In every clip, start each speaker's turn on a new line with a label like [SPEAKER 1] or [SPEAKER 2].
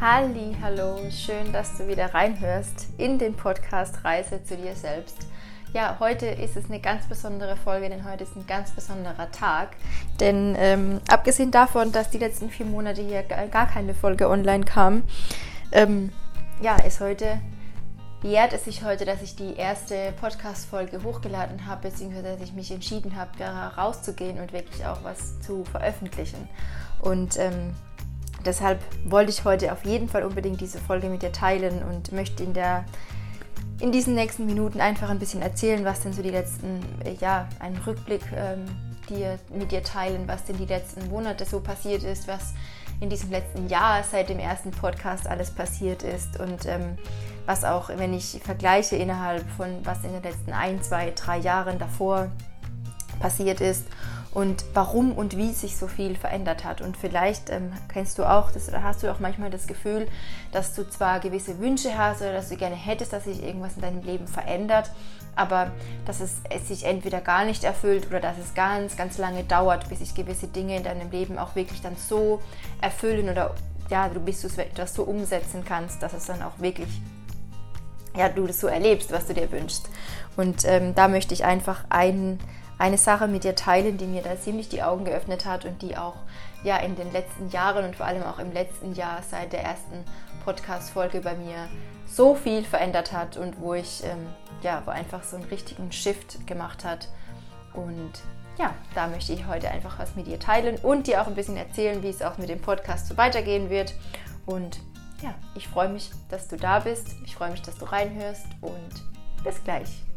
[SPEAKER 1] Halli, hallo, schön, dass du wieder reinhörst in den Podcast Reise zu dir selbst. Ja, heute ist es eine ganz besondere Folge, denn heute ist ein ganz besonderer Tag. Denn ähm, abgesehen davon, dass die letzten vier Monate hier gar keine Folge online kam, ähm, ja, ist heute jährt es sich heute, dass ich die erste Podcast-Folge hochgeladen habe, beziehungsweise dass ich mich entschieden habe, rauszugehen und wirklich auch was zu veröffentlichen. Und ähm, deshalb wollte ich heute auf jeden Fall unbedingt diese Folge mit dir teilen und möchte in der in diesen nächsten Minuten einfach ein bisschen erzählen, was denn so die letzten, äh, ja, einen Rückblick ähm, dir, mit dir teilen, was denn die letzten Monate so passiert ist, was in diesem letzten Jahr seit dem ersten Podcast alles passiert ist und ähm, was auch, wenn ich vergleiche innerhalb von was in den letzten ein, zwei, drei Jahren davor passiert ist und warum und wie sich so viel verändert hat. Und vielleicht ähm, kennst du auch, das, hast du auch manchmal das Gefühl, dass du zwar gewisse Wünsche hast oder dass du gerne hättest, dass sich irgendwas in deinem Leben verändert, aber dass es, es sich entweder gar nicht erfüllt oder dass es ganz, ganz lange dauert, bis sich gewisse Dinge in deinem Leben auch wirklich dann so erfüllen oder ja, du bist das so umsetzen kannst, dass es dann auch wirklich ja, du das so erlebst, was du dir wünschst. Und ähm, da möchte ich einfach einen eine Sache mit dir teilen, die mir da ziemlich die Augen geöffnet hat und die auch ja in den letzten Jahren und vor allem auch im letzten Jahr seit der ersten Podcast-Folge bei mir so viel verändert hat und wo ich ähm, ja, wo einfach so einen richtigen Shift gemacht hat. Und ja, da möchte ich heute einfach was mit dir teilen und dir auch ein bisschen erzählen, wie es auch mit dem Podcast so weitergehen wird. Und ja, ich freue mich, dass du da bist. Ich freue mich, dass du reinhörst und bis gleich.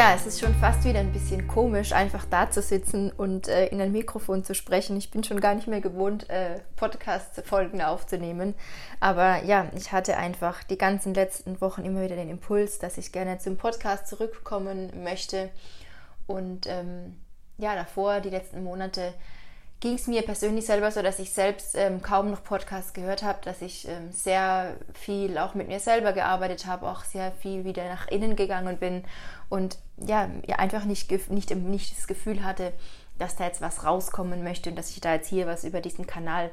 [SPEAKER 1] Ja, es ist schon fast wieder ein bisschen komisch, einfach da zu sitzen und äh, in ein Mikrofon zu sprechen. Ich bin schon gar nicht mehr gewohnt, äh, Podcast-Folgen aufzunehmen. Aber ja, ich hatte einfach die ganzen letzten Wochen immer wieder den Impuls, dass ich gerne zum Podcast zurückkommen möchte. Und ähm, ja, davor, die letzten Monate, ging es mir persönlich selber so, dass ich selbst ähm, kaum noch Podcasts gehört habe, dass ich ähm, sehr viel auch mit mir selber gearbeitet habe, auch sehr viel wieder nach innen gegangen bin und ja, einfach nicht, nicht, nicht das Gefühl hatte, dass da jetzt was rauskommen möchte und dass ich da jetzt hier was über diesen Kanal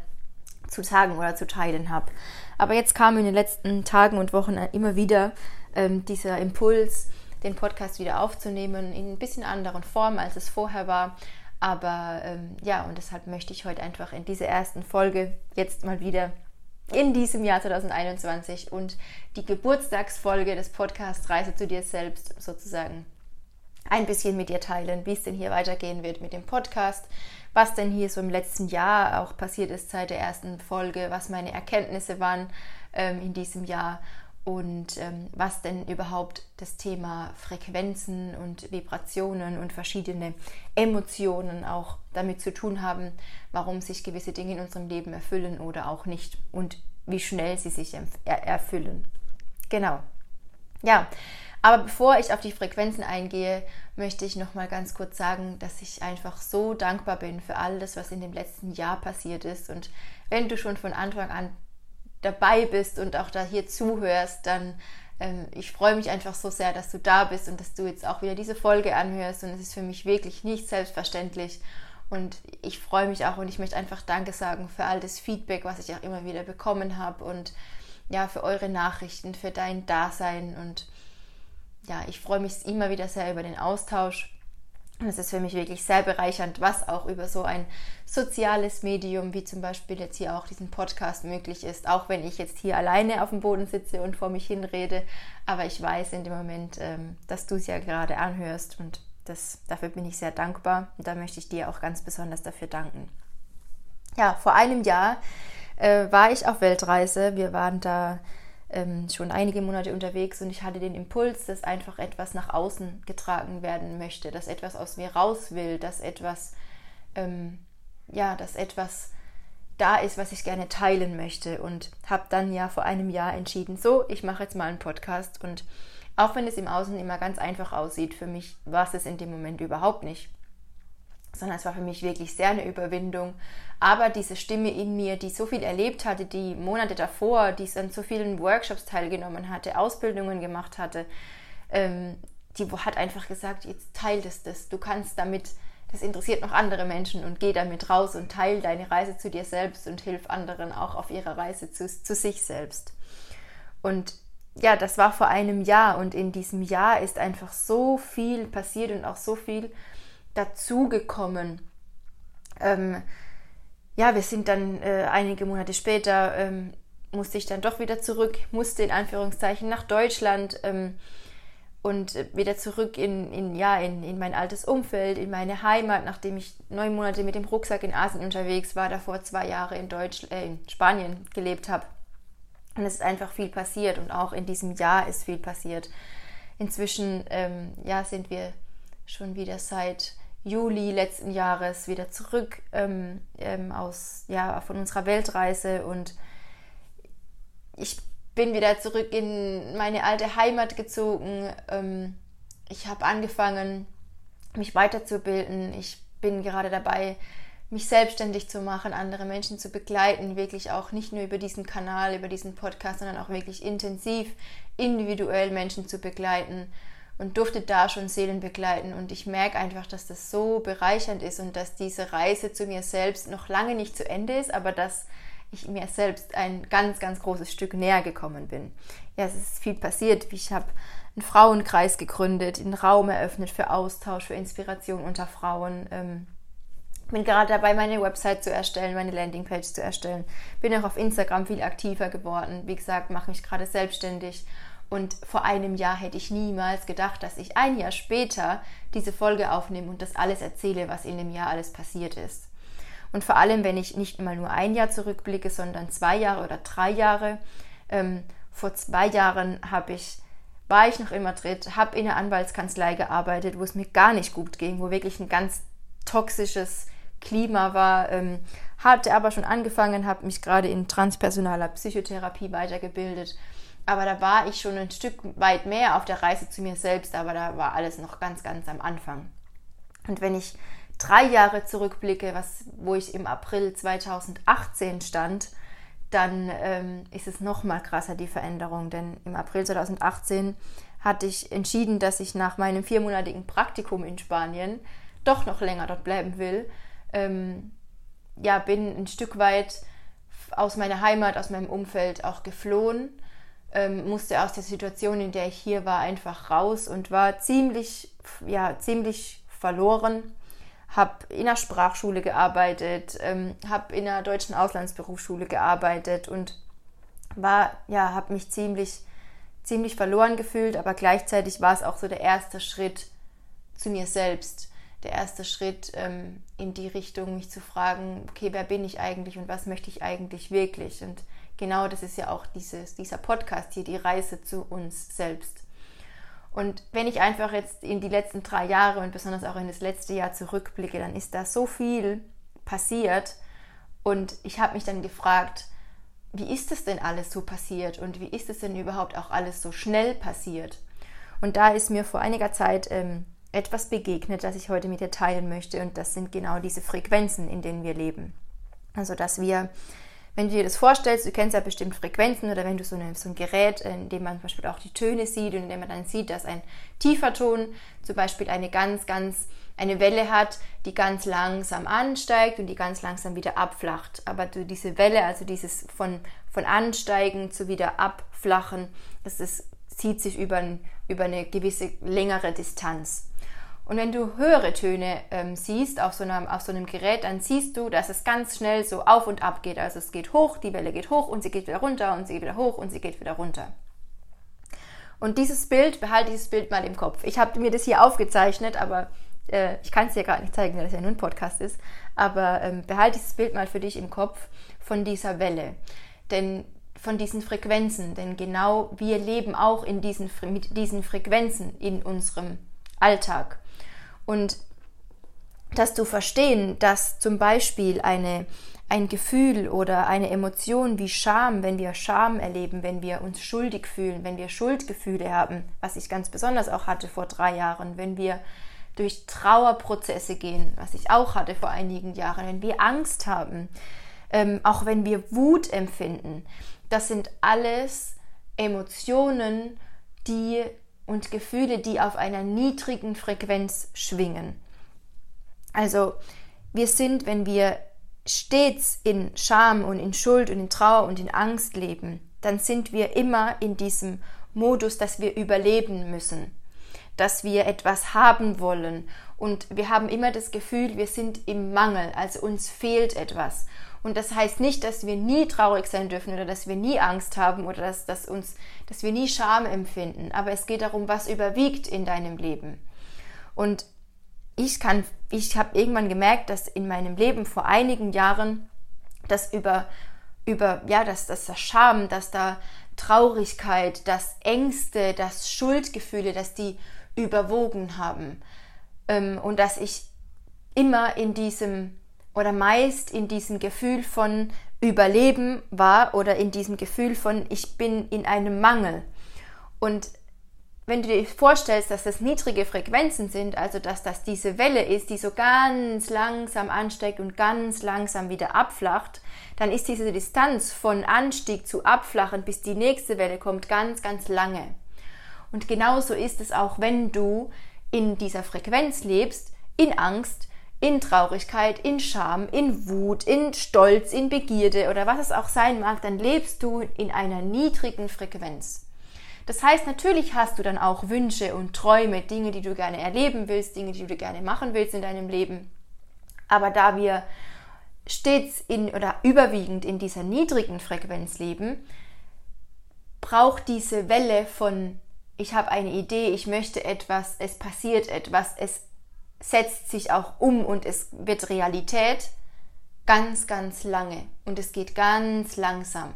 [SPEAKER 1] zu sagen oder zu teilen habe. Aber jetzt kam in den letzten Tagen und Wochen immer wieder ähm, dieser Impuls, den Podcast wieder aufzunehmen in ein bisschen anderen Form, als es vorher war aber ähm, ja, und deshalb möchte ich heute einfach in dieser ersten Folge jetzt mal wieder in diesem Jahr 2021 und die Geburtstagsfolge des Podcasts Reise zu dir selbst sozusagen ein bisschen mit dir teilen, wie es denn hier weitergehen wird mit dem Podcast, was denn hier so im letzten Jahr auch passiert ist seit der ersten Folge, was meine Erkenntnisse waren ähm, in diesem Jahr und ähm, was denn überhaupt das Thema Frequenzen und Vibrationen und verschiedene Emotionen auch damit zu tun haben, warum sich gewisse Dinge in unserem Leben erfüllen oder auch nicht und wie schnell sie sich er erfüllen. Genau. Ja, aber bevor ich auf die Frequenzen eingehe, möchte ich noch mal ganz kurz sagen, dass ich einfach so dankbar bin für all das, was in dem letzten Jahr passiert ist und wenn du schon von Anfang an dabei bist und auch da hier zuhörst, dann ähm, ich freue mich einfach so sehr, dass du da bist und dass du jetzt auch wieder diese Folge anhörst. Und es ist für mich wirklich nicht selbstverständlich. Und ich freue mich auch und ich möchte einfach Danke sagen für all das Feedback, was ich auch immer wieder bekommen habe und ja, für eure Nachrichten, für dein Dasein. Und ja, ich freue mich immer wieder sehr über den Austausch. Und es ist für mich wirklich sehr bereichernd, was auch über so ein soziales Medium wie zum Beispiel jetzt hier auch diesen Podcast möglich ist. Auch wenn ich jetzt hier alleine auf dem Boden sitze und vor mich hinrede. Aber ich weiß in dem Moment, ähm, dass du es ja gerade anhörst und das, dafür bin ich sehr dankbar. Und da möchte ich dir auch ganz besonders dafür danken. Ja, vor einem Jahr äh, war ich auf Weltreise. Wir waren da ähm, schon einige Monate unterwegs und ich hatte den Impuls, dass einfach etwas nach außen getragen werden möchte, dass etwas aus mir raus will, dass etwas, ähm, ja, dass etwas da ist, was ich gerne teilen möchte. Und habe dann ja vor einem Jahr entschieden, so, ich mache jetzt mal einen Podcast. Und auch wenn es im Außen immer ganz einfach aussieht, für mich war es es in dem Moment überhaupt nicht, sondern es war für mich wirklich sehr eine Überwindung. Aber diese Stimme in mir, die so viel erlebt hatte, die Monate davor, die an so vielen Workshops teilgenommen hatte, Ausbildungen gemacht hatte, ähm, die hat einfach gesagt, jetzt teil das, das. Du kannst damit, das interessiert noch andere Menschen und geh damit raus und teil deine Reise zu dir selbst und hilf anderen auch auf ihrer Reise zu, zu sich selbst. Und ja, das war vor einem Jahr und in diesem Jahr ist einfach so viel passiert und auch so viel dazugekommen. Ähm, ja, wir sind dann äh, einige Monate später, ähm, musste ich dann doch wieder zurück, musste in Anführungszeichen nach Deutschland ähm, und äh, wieder zurück in, in, ja, in, in mein altes Umfeld, in meine Heimat, nachdem ich neun Monate mit dem Rucksack in Asien unterwegs war, davor zwei Jahre in, Deutsch, äh, in Spanien gelebt habe. Und es ist einfach viel passiert und auch in diesem Jahr ist viel passiert. Inzwischen ähm, ja, sind wir schon wieder seit Juli letzten Jahres wieder zurück ähm, ähm, aus, ja, von unserer Weltreise und ich bin wieder zurück in meine alte Heimat gezogen. Ähm, ich habe angefangen, mich weiterzubilden. Ich bin gerade dabei, mich selbstständig zu machen, andere Menschen zu begleiten, wirklich auch nicht nur über diesen Kanal, über diesen Podcast, sondern auch wirklich intensiv, individuell Menschen zu begleiten und durfte da schon Seelen begleiten. Und ich merke einfach, dass das so bereichernd ist und dass diese Reise zu mir selbst noch lange nicht zu Ende ist, aber dass ich mir selbst ein ganz, ganz großes Stück näher gekommen bin. Ja, es ist viel passiert. Ich habe einen Frauenkreis gegründet, einen Raum eröffnet für Austausch, für Inspiration unter Frauen. Ähm, bin gerade dabei, meine Website zu erstellen, meine Landingpage zu erstellen. Bin auch auf Instagram viel aktiver geworden. Wie gesagt, mache mich gerade selbstständig und vor einem Jahr hätte ich niemals gedacht, dass ich ein Jahr später diese Folge aufnehme und das alles erzähle, was in dem Jahr alles passiert ist. Und vor allem, wenn ich nicht mal nur ein Jahr zurückblicke, sondern zwei Jahre oder drei Jahre. Ähm, vor zwei Jahren habe ich, war ich noch immer dritt, habe in der Anwaltskanzlei gearbeitet, wo es mir gar nicht gut ging, wo wirklich ein ganz toxisches Klima war. Ähm, hatte aber schon angefangen, habe mich gerade in transpersonaler Psychotherapie weitergebildet aber da war ich schon ein Stück weit mehr auf der Reise zu mir selbst, aber da war alles noch ganz, ganz am Anfang. Und wenn ich drei Jahre zurückblicke, was, wo ich im April 2018 stand, dann ähm, ist es noch mal krasser, die Veränderung. Denn im April 2018 hatte ich entschieden, dass ich nach meinem viermonatigen Praktikum in Spanien doch noch länger dort bleiben will. Ähm, ja, bin ein Stück weit aus meiner Heimat, aus meinem Umfeld auch geflohen ähm, musste aus der Situation, in der ich hier war, einfach raus und war ziemlich, ja, ziemlich verloren. Habe in der Sprachschule gearbeitet, ähm, habe in der deutschen Auslandsberufsschule gearbeitet und war, ja, habe mich ziemlich, ziemlich verloren gefühlt, aber gleichzeitig war es auch so der erste Schritt zu mir selbst, der erste Schritt ähm, in die Richtung, mich zu fragen, okay, wer bin ich eigentlich und was möchte ich eigentlich wirklich? Und genau das ist ja auch dieses, dieser Podcast hier, die Reise zu uns selbst. Und wenn ich einfach jetzt in die letzten drei Jahre und besonders auch in das letzte Jahr zurückblicke, dann ist da so viel passiert. Und ich habe mich dann gefragt, wie ist das denn alles so passiert und wie ist es denn überhaupt auch alles so schnell passiert? Und da ist mir vor einiger Zeit ähm, etwas begegnet, das ich heute mit dir teilen möchte. Und das sind genau diese Frequenzen, in denen wir leben. Also, dass wir wenn du dir das vorstellst, du kennst ja bestimmt Frequenzen oder wenn du so, eine, so ein Gerät, in dem man zum Beispiel auch die Töne sieht und in dem man dann sieht, dass ein tiefer Ton zum Beispiel eine ganz, ganz, eine Welle hat, die ganz langsam ansteigt und die ganz langsam wieder abflacht. Aber du diese Welle, also dieses von, von Ansteigen zu wieder abflachen, das ist, zieht sich über, über eine gewisse längere Distanz. Und wenn du höhere Töne ähm, siehst auf so, einem, auf so einem Gerät, dann siehst du, dass es ganz schnell so auf und ab geht. Also es geht hoch, die Welle geht hoch und sie geht wieder runter und sie geht wieder hoch und sie geht wieder runter. Und dieses Bild, behalte dieses Bild mal im Kopf. Ich habe mir das hier aufgezeichnet, aber äh, ich kann es dir gerade nicht zeigen, weil das ja nur ein Podcast ist. Aber ähm, behalte dieses Bild mal für dich im Kopf von dieser Welle. Denn von diesen Frequenzen, denn genau wir leben auch in diesen, mit diesen Frequenzen in unserem Alltag. Und dass du verstehen, dass zum Beispiel eine, ein Gefühl oder eine Emotion wie Scham, wenn wir Scham erleben, wenn wir uns schuldig fühlen, wenn wir Schuldgefühle haben, was ich ganz besonders auch hatte vor drei Jahren, wenn wir durch Trauerprozesse gehen, was ich auch hatte vor einigen Jahren, wenn wir Angst haben, ähm, auch wenn wir Wut empfinden, das sind alles Emotionen, die und Gefühle, die auf einer niedrigen Frequenz schwingen. Also wir sind, wenn wir stets in Scham und in Schuld und in Trauer und in Angst leben, dann sind wir immer in diesem Modus, dass wir überleben müssen, dass wir etwas haben wollen und wir haben immer das Gefühl, wir sind im Mangel, also uns fehlt etwas. Und das heißt nicht, dass wir nie traurig sein dürfen oder dass wir nie Angst haben oder dass, dass, uns, dass wir nie Scham empfinden. Aber es geht darum, was überwiegt in deinem Leben. Und ich ich habe irgendwann gemerkt, dass in meinem Leben vor einigen Jahren das über, über, ja, dass, dass das Scham, dass da Traurigkeit, dass Ängste, dass Schuldgefühle, dass die überwogen haben. Ähm, und dass ich immer in diesem oder meist in diesem Gefühl von Überleben war oder in diesem Gefühl von ich bin in einem Mangel. Und wenn du dir vorstellst, dass das niedrige Frequenzen sind, also dass das diese Welle ist, die so ganz langsam ansteigt und ganz langsam wieder abflacht, dann ist diese Distanz von Anstieg zu Abflachen, bis die nächste Welle kommt, ganz, ganz lange. Und genauso ist es auch, wenn du in dieser Frequenz lebst, in Angst, in Traurigkeit, in Scham, in Wut, in Stolz, in Begierde oder was es auch sein mag, dann lebst du in einer niedrigen Frequenz. Das heißt, natürlich hast du dann auch Wünsche und Träume, Dinge, die du gerne erleben willst, Dinge, die du gerne machen willst in deinem Leben. Aber da wir stets in oder überwiegend in dieser niedrigen Frequenz leben, braucht diese Welle von ich habe eine Idee, ich möchte etwas, es passiert etwas, es setzt sich auch um und es wird Realität ganz, ganz lange und es geht ganz langsam,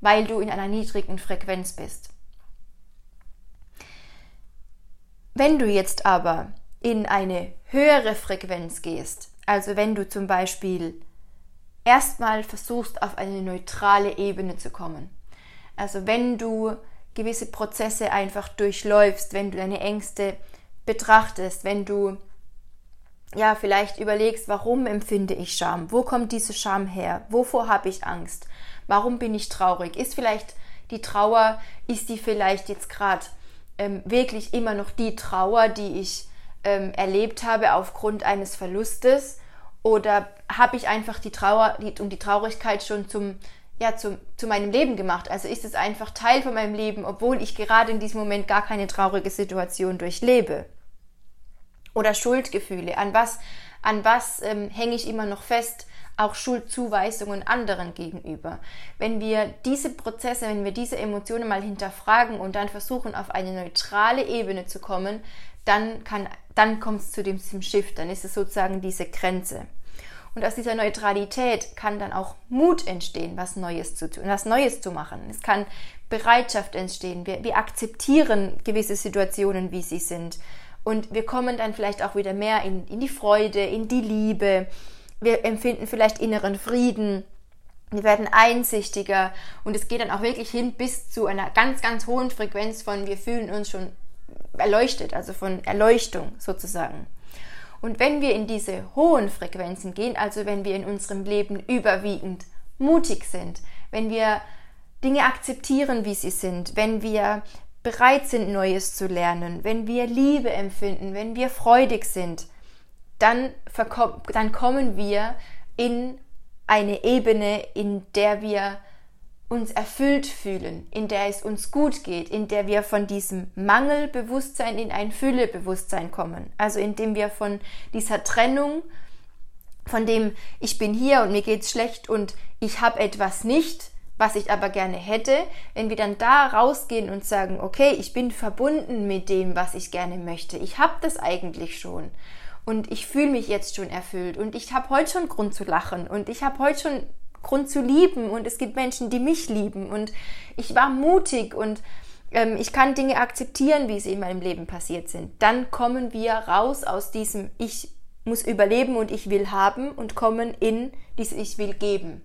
[SPEAKER 1] weil du in einer niedrigen Frequenz bist. Wenn du jetzt aber in eine höhere Frequenz gehst, also wenn du zum Beispiel erstmal versuchst, auf eine neutrale Ebene zu kommen, also wenn du gewisse Prozesse einfach durchläufst, wenn du deine Ängste betrachtest, wenn du ja vielleicht überlegst, warum empfinde ich Scham? Wo kommt diese Scham her? Wovor habe ich Angst? Warum bin ich traurig? Ist vielleicht die Trauer, ist die vielleicht jetzt gerade ähm, wirklich immer noch die Trauer, die ich ähm, erlebt habe aufgrund eines Verlustes? Oder habe ich einfach die Trauer die, und die Traurigkeit schon zum, ja, zu, zu meinem Leben gemacht? Also ist es einfach Teil von meinem Leben, obwohl ich gerade in diesem Moment gar keine traurige Situation durchlebe? Oder Schuldgefühle. An was, an was ähm, hänge ich immer noch fest? Auch Schuldzuweisungen anderen gegenüber. Wenn wir diese Prozesse, wenn wir diese Emotionen mal hinterfragen und dann versuchen, auf eine neutrale Ebene zu kommen, dann, kann, dann kommt es zu dem Shift, dann ist es sozusagen diese Grenze. Und aus dieser Neutralität kann dann auch Mut entstehen, was Neues zu tun, was Neues zu machen. Es kann Bereitschaft entstehen. Wir, wir akzeptieren gewisse Situationen, wie sie sind. Und wir kommen dann vielleicht auch wieder mehr in, in die Freude, in die Liebe. Wir empfinden vielleicht inneren Frieden. Wir werden einsichtiger und es geht dann auch wirklich hin bis zu einer ganz, ganz hohen Frequenz von wir fühlen uns schon erleuchtet, also von Erleuchtung sozusagen. Und wenn wir in diese hohen Frequenzen gehen, also wenn wir in unserem Leben überwiegend mutig sind, wenn wir Dinge akzeptieren, wie sie sind, wenn wir bereit sind, Neues zu lernen, wenn wir Liebe empfinden, wenn wir freudig sind, dann, dann kommen wir in eine Ebene, in der wir uns erfüllt fühlen, in der es uns gut geht, in der wir von diesem Mangelbewusstsein in ein Füllebewusstsein kommen. Also indem wir von dieser Trennung, von dem ich bin hier und mir geht's schlecht und ich habe etwas nicht, was ich aber gerne hätte, wenn wir dann da rausgehen und sagen, okay, ich bin verbunden mit dem, was ich gerne möchte. Ich habe das eigentlich schon und ich fühle mich jetzt schon erfüllt und ich habe heute schon Grund zu lachen und ich habe heute schon Grund zu lieben und es gibt Menschen, die mich lieben und ich war mutig und ähm, ich kann Dinge akzeptieren, wie sie in meinem Leben passiert sind. Dann kommen wir raus aus diesem Ich muss überleben und ich will haben und kommen in dieses Ich will geben.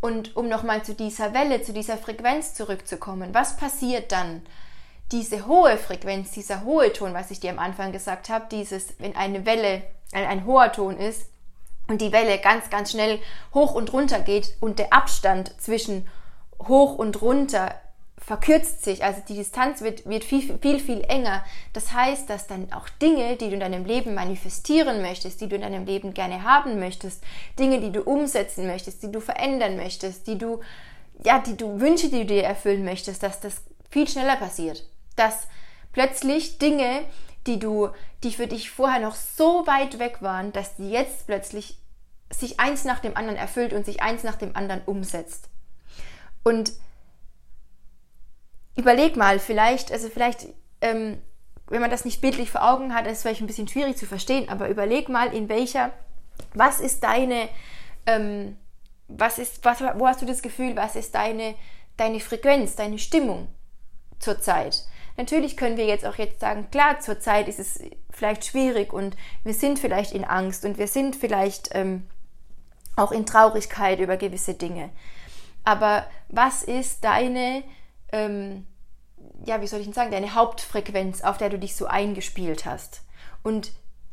[SPEAKER 1] Und um nochmal zu dieser Welle, zu dieser Frequenz zurückzukommen, was passiert dann? diese hohe Frequenz, dieser hohe Ton, was ich dir am Anfang gesagt habe, dieses, wenn eine Welle ein, ein hoher Ton ist und die Welle ganz, ganz schnell hoch und runter geht und der Abstand zwischen hoch und runter verkürzt sich, also die Distanz wird, wird viel, viel, viel enger. Das heißt, dass dann auch Dinge, die du in deinem Leben manifestieren möchtest, die du in deinem Leben gerne haben möchtest, Dinge, die du umsetzen möchtest, die du verändern möchtest, die du, ja, die du Wünsche, die du dir erfüllen möchtest, dass das viel schneller passiert. Dass plötzlich Dinge, die du, die für dich vorher noch so weit weg waren, dass die jetzt plötzlich sich eins nach dem anderen erfüllt und sich eins nach dem anderen umsetzt. Und überleg mal, vielleicht, also vielleicht, ähm, wenn man das nicht bildlich vor Augen hat, ist es vielleicht ein bisschen schwierig zu verstehen, aber überleg mal, in welcher, was ist deine, ähm, was ist, was, wo hast du das Gefühl, was ist deine, deine Frequenz, deine Stimmung zurzeit? Natürlich können wir jetzt auch jetzt sagen, klar, zurzeit ist es vielleicht schwierig und wir sind vielleicht in Angst und wir sind vielleicht ähm, auch in Traurigkeit über gewisse Dinge. Aber was ist deine ähm, ja, wie soll ich denn sagen, deine Hauptfrequenz, auf der du dich so eingespielt hast. Und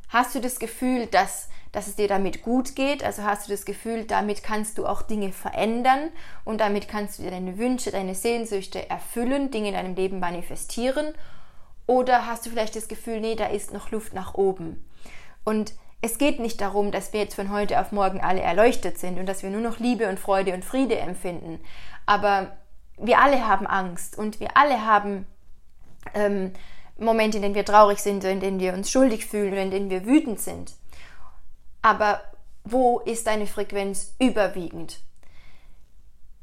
[SPEAKER 1] hast du das Gefühl, dass, dass es dir damit gut geht? Also hast du das Gefühl, damit kannst du auch Dinge verändern und damit kannst du dir deine Wünsche, deine Sehnsüchte erfüllen, Dinge in deinem Leben manifestieren? Oder hast du vielleicht das Gefühl, nee, da ist noch Luft nach oben? Und es geht nicht darum, dass wir jetzt von heute auf morgen alle erleuchtet sind und dass wir nur noch Liebe und Freude und Friede empfinden. Aber wir alle haben Angst und wir alle haben ähm, Momente, in denen wir traurig sind, in denen wir uns schuldig fühlen in denen wir wütend sind. Aber wo ist deine Frequenz überwiegend?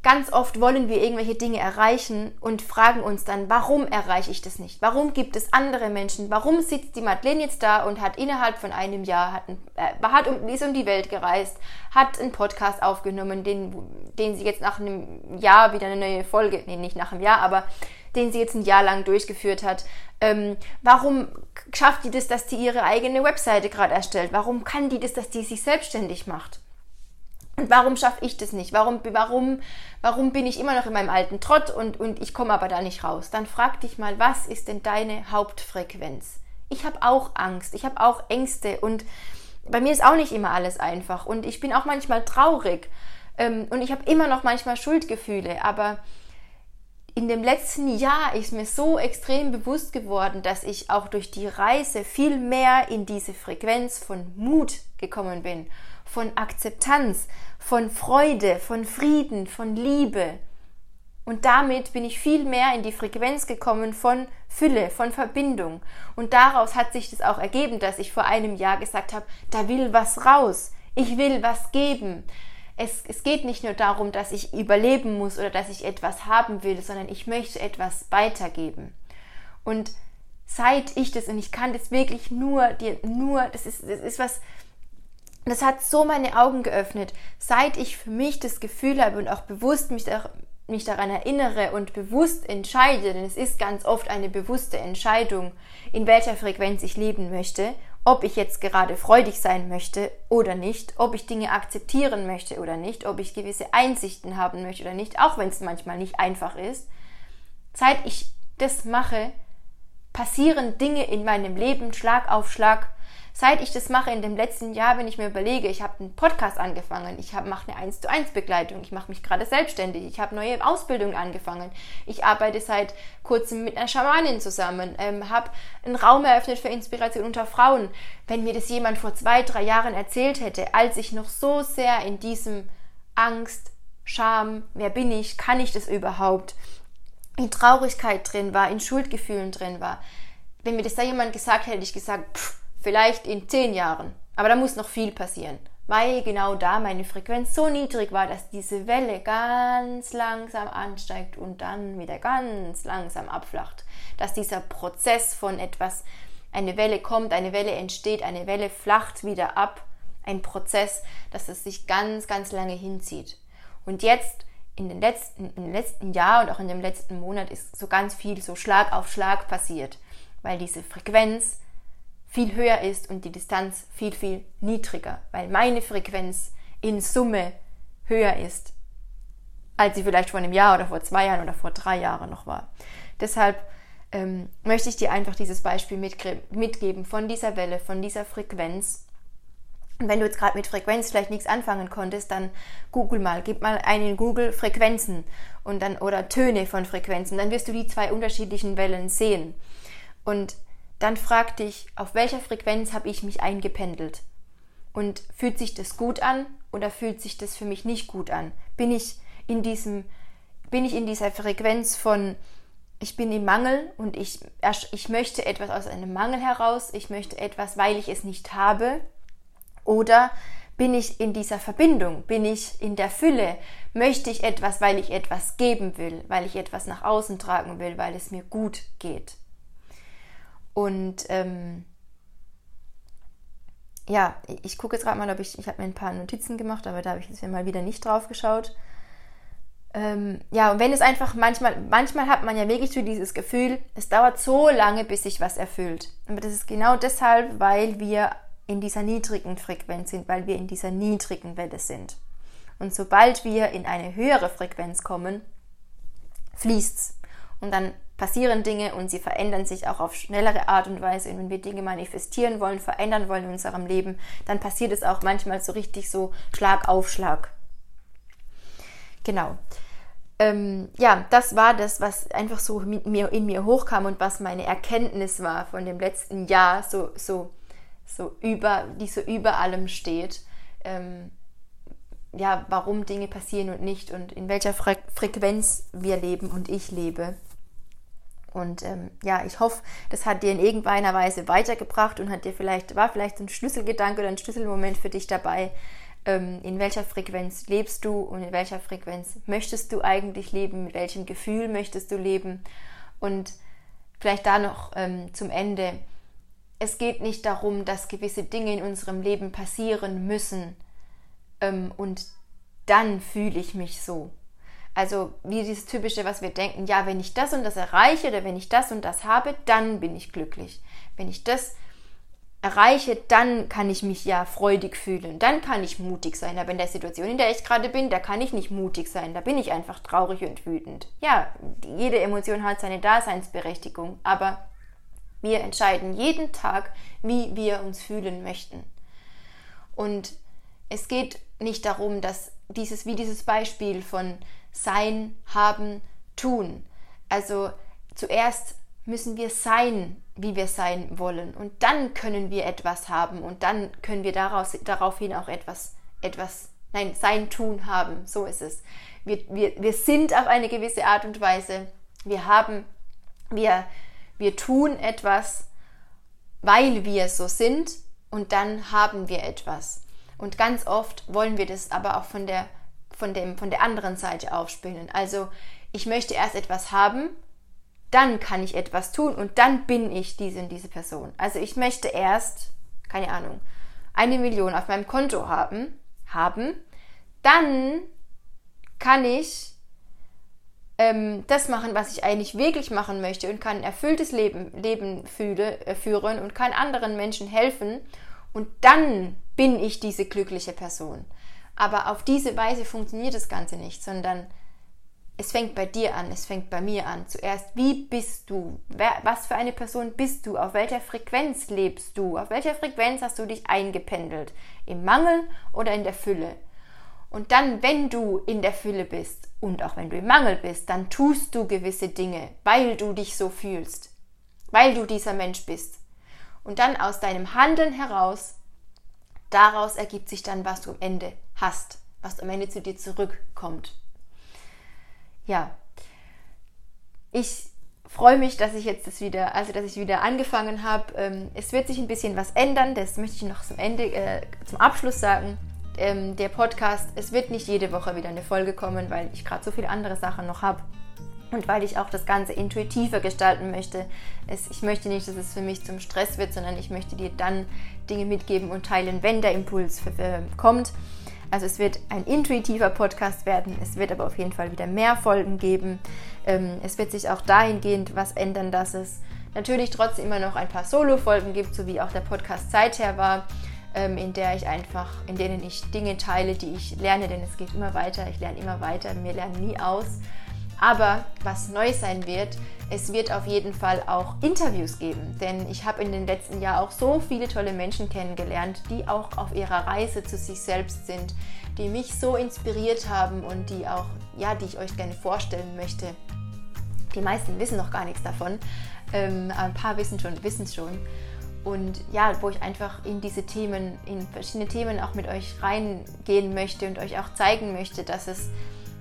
[SPEAKER 1] Ganz oft wollen wir irgendwelche Dinge erreichen und fragen uns dann, warum erreiche ich das nicht? Warum gibt es andere Menschen? Warum sitzt die Madeleine jetzt da und hat innerhalb von einem Jahr, hat, äh, hat um, ist um die Welt gereist, hat einen Podcast aufgenommen, den, den sie jetzt nach einem Jahr wieder eine neue Folge, nee, nicht nach einem Jahr, aber den sie jetzt ein Jahr lang durchgeführt hat. Ähm, warum schafft die das, dass die ihre eigene Webseite gerade erstellt? Warum kann die das, dass die sich selbstständig macht? Warum schaffe ich das nicht? Warum, warum, warum bin ich immer noch in meinem alten Trott und, und ich komme aber da nicht raus? Dann frag dich mal, was ist denn deine Hauptfrequenz? Ich habe auch Angst, ich habe auch Ängste und bei mir ist auch nicht immer alles einfach und ich bin auch manchmal traurig ähm, und ich habe immer noch manchmal Schuldgefühle, aber in dem letzten Jahr ist mir so extrem bewusst geworden, dass ich auch durch die Reise viel mehr in diese Frequenz von Mut gekommen bin, von Akzeptanz, von Freude, von Frieden, von Liebe. Und damit bin ich viel mehr in die Frequenz gekommen von Fülle, von Verbindung. Und daraus hat sich das auch ergeben, dass ich vor einem Jahr gesagt habe, da will was raus. Ich will was geben. Es, es geht nicht nur darum, dass ich überleben muss oder dass ich etwas haben will, sondern ich möchte etwas weitergeben. Und seit ich das, und ich kann das wirklich nur dir, nur, das ist, das ist was, das hat so meine Augen geöffnet, seit ich für mich das Gefühl habe und auch bewusst mich, da, mich daran erinnere und bewusst entscheide, denn es ist ganz oft eine bewusste Entscheidung, in welcher Frequenz ich leben möchte, ob ich jetzt gerade freudig sein möchte oder nicht, ob ich Dinge akzeptieren möchte oder nicht, ob ich gewisse Einsichten haben möchte oder nicht, auch wenn es manchmal nicht einfach ist. Seit ich das mache, passieren Dinge in meinem Leben Schlag auf Schlag seit ich das mache in dem letzten Jahr, wenn ich mir überlege, ich habe einen Podcast angefangen, ich mache eine 1 zu 1 Begleitung, ich mache mich gerade selbstständig, ich habe neue Ausbildungen angefangen, ich arbeite seit kurzem mit einer Schamanin zusammen, ähm, habe einen Raum eröffnet für Inspiration unter Frauen. Wenn mir das jemand vor zwei, drei Jahren erzählt hätte, als ich noch so sehr in diesem Angst, Scham, wer bin ich, kann ich das überhaupt, in Traurigkeit drin war, in Schuldgefühlen drin war, wenn mir das da jemand gesagt hätte, hätte ich gesagt, pff, Vielleicht in zehn Jahren. Aber da muss noch viel passieren. Weil genau da meine Frequenz so niedrig war, dass diese Welle ganz langsam ansteigt und dann wieder ganz langsam abflacht. Dass dieser Prozess von etwas, eine Welle kommt, eine Welle entsteht, eine Welle flacht wieder ab. Ein Prozess, dass es sich ganz, ganz lange hinzieht. Und jetzt in den letzten, im letzten Jahr und auch in dem letzten Monat ist so ganz viel so Schlag auf Schlag passiert, weil diese Frequenz viel höher ist und die Distanz viel, viel niedriger, weil meine Frequenz in Summe höher ist, als sie vielleicht vor einem Jahr oder vor zwei Jahren oder vor drei Jahren noch war. Deshalb ähm, möchte ich dir einfach dieses Beispiel mitgeben von dieser Welle, von dieser Frequenz. Und wenn du jetzt gerade mit Frequenz vielleicht nichts anfangen konntest, dann google mal, gib mal ein in Google Frequenzen und dann oder Töne von Frequenzen, dann wirst du die zwei unterschiedlichen Wellen sehen. Und dann frag dich, auf welcher Frequenz habe ich mich eingependelt? Und fühlt sich das gut an oder fühlt sich das für mich nicht gut an? Bin ich in diesem bin ich in dieser Frequenz von ich bin im Mangel und ich, ich möchte etwas aus einem Mangel heraus, ich möchte etwas, weil ich es nicht habe? Oder bin ich in dieser Verbindung, bin ich in der Fülle, möchte ich etwas, weil ich etwas geben will, weil ich etwas nach außen tragen will, weil es mir gut geht? Und ähm, ja, ich gucke jetzt gerade mal, ob ich, ich habe mir ein paar Notizen gemacht, aber da habe ich jetzt mal wieder nicht drauf geschaut ähm, ja, und wenn es einfach manchmal, manchmal hat man ja wirklich so dieses Gefühl, es dauert so lange, bis sich was erfüllt. Aber das ist genau deshalb, weil wir in dieser niedrigen Frequenz sind, weil wir in dieser niedrigen Welle sind. Und sobald wir in eine höhere Frequenz kommen, fließt's. Und dann passieren Dinge und sie verändern sich auch auf schnellere Art und Weise. Und wenn wir Dinge manifestieren wollen, verändern wollen in unserem Leben, dann passiert es auch manchmal so richtig so Schlag auf Schlag. Genau. Ähm, ja, das war das, was einfach so mit mir, in mir hochkam und was meine Erkenntnis war von dem letzten Jahr, so, so, so über, die so über allem steht. Ähm, ja, warum Dinge passieren und nicht und in welcher Fre Frequenz wir leben und ich lebe. Und ähm, ja, ich hoffe, das hat dir in irgendeiner Weise weitergebracht und hat dir vielleicht, war vielleicht ein Schlüsselgedanke oder ein Schlüsselmoment für dich dabei, ähm, in welcher Frequenz lebst du und in welcher Frequenz möchtest du eigentlich leben, mit welchem Gefühl möchtest du leben. Und vielleicht da noch ähm, zum Ende. Es geht nicht darum, dass gewisse Dinge in unserem Leben passieren müssen ähm, und dann fühle ich mich so. Also wie dieses typische, was wir denken, ja, wenn ich das und das erreiche oder wenn ich das und das habe, dann bin ich glücklich. Wenn ich das erreiche, dann kann ich mich ja freudig fühlen, dann kann ich mutig sein. Aber in der Situation, in der ich gerade bin, da kann ich nicht mutig sein, da bin ich einfach traurig und wütend. Ja, jede Emotion hat seine Daseinsberechtigung, aber wir entscheiden jeden Tag, wie wir uns fühlen möchten. Und es geht nicht darum, dass dieses, wie dieses Beispiel von sein, haben, tun. Also zuerst müssen wir sein, wie wir sein wollen. Und dann können wir etwas haben und dann können wir daraus, daraufhin auch etwas, etwas, nein, sein Tun haben. So ist es. Wir, wir, wir sind auf eine gewisse Art und Weise. Wir haben, wir, wir tun etwas, weil wir so sind und dann haben wir etwas. Und ganz oft wollen wir das aber auch von der, von dem, von der anderen Seite aufspielen. Also ich möchte erst etwas haben dann kann ich etwas tun und dann bin ich diese und diese Person. Also ich möchte erst, keine Ahnung, eine Million auf meinem Konto haben, haben, dann kann ich ähm, das machen, was ich eigentlich wirklich machen möchte und kann ein erfülltes Leben, Leben fühle, äh, führen und kann anderen Menschen helfen und dann bin ich diese glückliche Person. Aber auf diese Weise funktioniert das Ganze nicht, sondern es fängt bei dir an, es fängt bei mir an. Zuerst, wie bist du? Wer, was für eine Person bist du? Auf welcher Frequenz lebst du? Auf welcher Frequenz hast du dich eingependelt? Im Mangel oder in der Fülle? Und dann, wenn du in der Fülle bist und auch wenn du im Mangel bist, dann tust du gewisse Dinge, weil du dich so fühlst, weil du dieser Mensch bist. Und dann aus deinem Handeln heraus, daraus ergibt sich dann, was du am Ende hast, was am Ende zu dir zurückkommt ja, ich freue mich, dass ich jetzt das wieder, also dass ich wieder angefangen habe. Ähm, es wird sich ein bisschen was ändern, das möchte ich noch zum Ende, äh, zum Abschluss sagen. Ähm, der Podcast, es wird nicht jede Woche wieder eine Folge kommen, weil ich gerade so viele andere Sachen noch habe und weil ich auch das Ganze intuitiver gestalten möchte. Es, ich möchte nicht, dass es für mich zum Stress wird, sondern ich möchte dir dann Dinge mitgeben und teilen, wenn der Impuls kommt. Also es wird ein intuitiver Podcast werden. Es wird aber auf jeden Fall wieder mehr Folgen geben. Ähm, es wird sich auch dahingehend was ändern, dass es natürlich trotzdem immer noch ein paar Solo-Folgen gibt, so wie auch der Podcast seither war, ähm, in der ich einfach, in denen ich Dinge teile, die ich lerne, denn es geht immer weiter. Ich lerne immer weiter. Wir lernen nie aus. Aber was neu sein wird, es wird auf jeden Fall auch Interviews geben, denn ich habe in den letzten Jahren auch so viele tolle Menschen kennengelernt, die auch auf ihrer Reise zu sich selbst sind, die mich so inspiriert haben und die auch, ja, die ich euch gerne vorstellen möchte. Die meisten wissen noch gar nichts davon, ähm, ein paar wissen schon, wissen es schon. Und ja, wo ich einfach in diese Themen, in verschiedene Themen auch mit euch reingehen möchte und euch auch zeigen möchte, dass es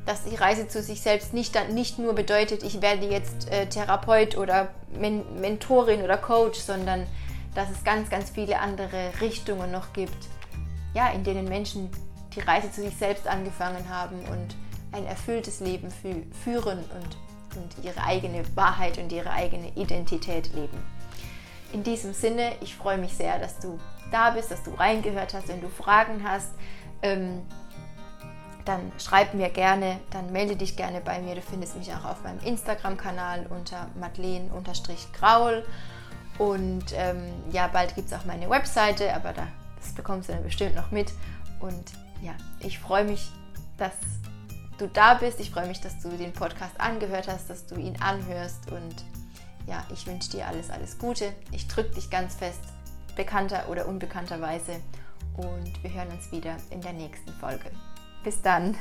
[SPEAKER 1] dass die Reise zu sich selbst nicht, nicht nur bedeutet, ich werde jetzt äh, Therapeut oder Men Mentorin oder Coach, sondern dass es ganz, ganz viele andere Richtungen noch gibt, ja, in denen Menschen die Reise zu sich selbst angefangen haben und ein erfülltes Leben fü führen und, und ihre eigene Wahrheit und ihre eigene Identität leben. In diesem Sinne, ich freue mich sehr, dass du da bist, dass du reingehört hast. Wenn du Fragen hast, ähm, dann schreib mir gerne, dann melde dich gerne bei mir. Du findest mich auch auf meinem Instagram-Kanal unter madeleine-graul. Und ähm, ja, bald gibt es auch meine Webseite, aber da, das bekommst du dann bestimmt noch mit. Und ja, ich freue mich, dass du da bist. Ich freue mich, dass du den Podcast angehört hast, dass du ihn anhörst. Und ja, ich wünsche dir alles, alles Gute. Ich drücke dich ganz fest, bekannter oder unbekannterweise. Und wir hören uns wieder in der nächsten Folge. Bis dann.